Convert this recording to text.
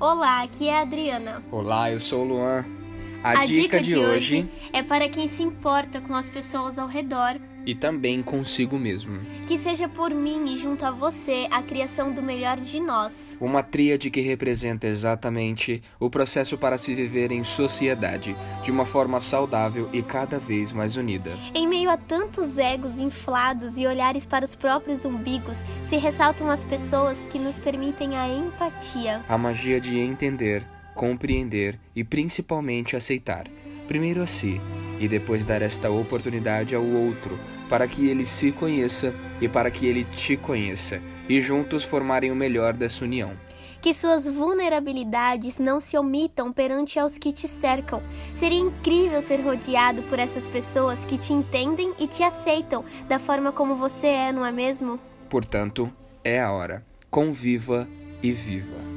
Olá, aqui é a Adriana. Olá, eu sou o Luan. A, dica, de, hoje é para quem se importa com as pessoas ao redor, e também consigo mesmo. que seja por mim e junto a você a criação do melhor de nós. Uma tríade que representa exatamente o processo para se viver em sociedade de uma forma saudável e cada vez mais unida. Em meio a tantos egos inflados e olhares para os próprios umbigos, se ressaltam as pessoas que nos permitem a empatia. A magia de entender, compreender e principalmente aceitar. Primeiro a si e depois dar esta oportunidade ao outro, para que ele se conheça e para que ele te conheça, e juntos formarem o melhor dessa união. Que suas vulnerabilidades não se omitam perante aos que te cercam. Seria incrível ser rodeado por essas pessoas que te entendem e te aceitam da forma como você é, não é mesmo? Portanto, é a hora. Conviva e viva.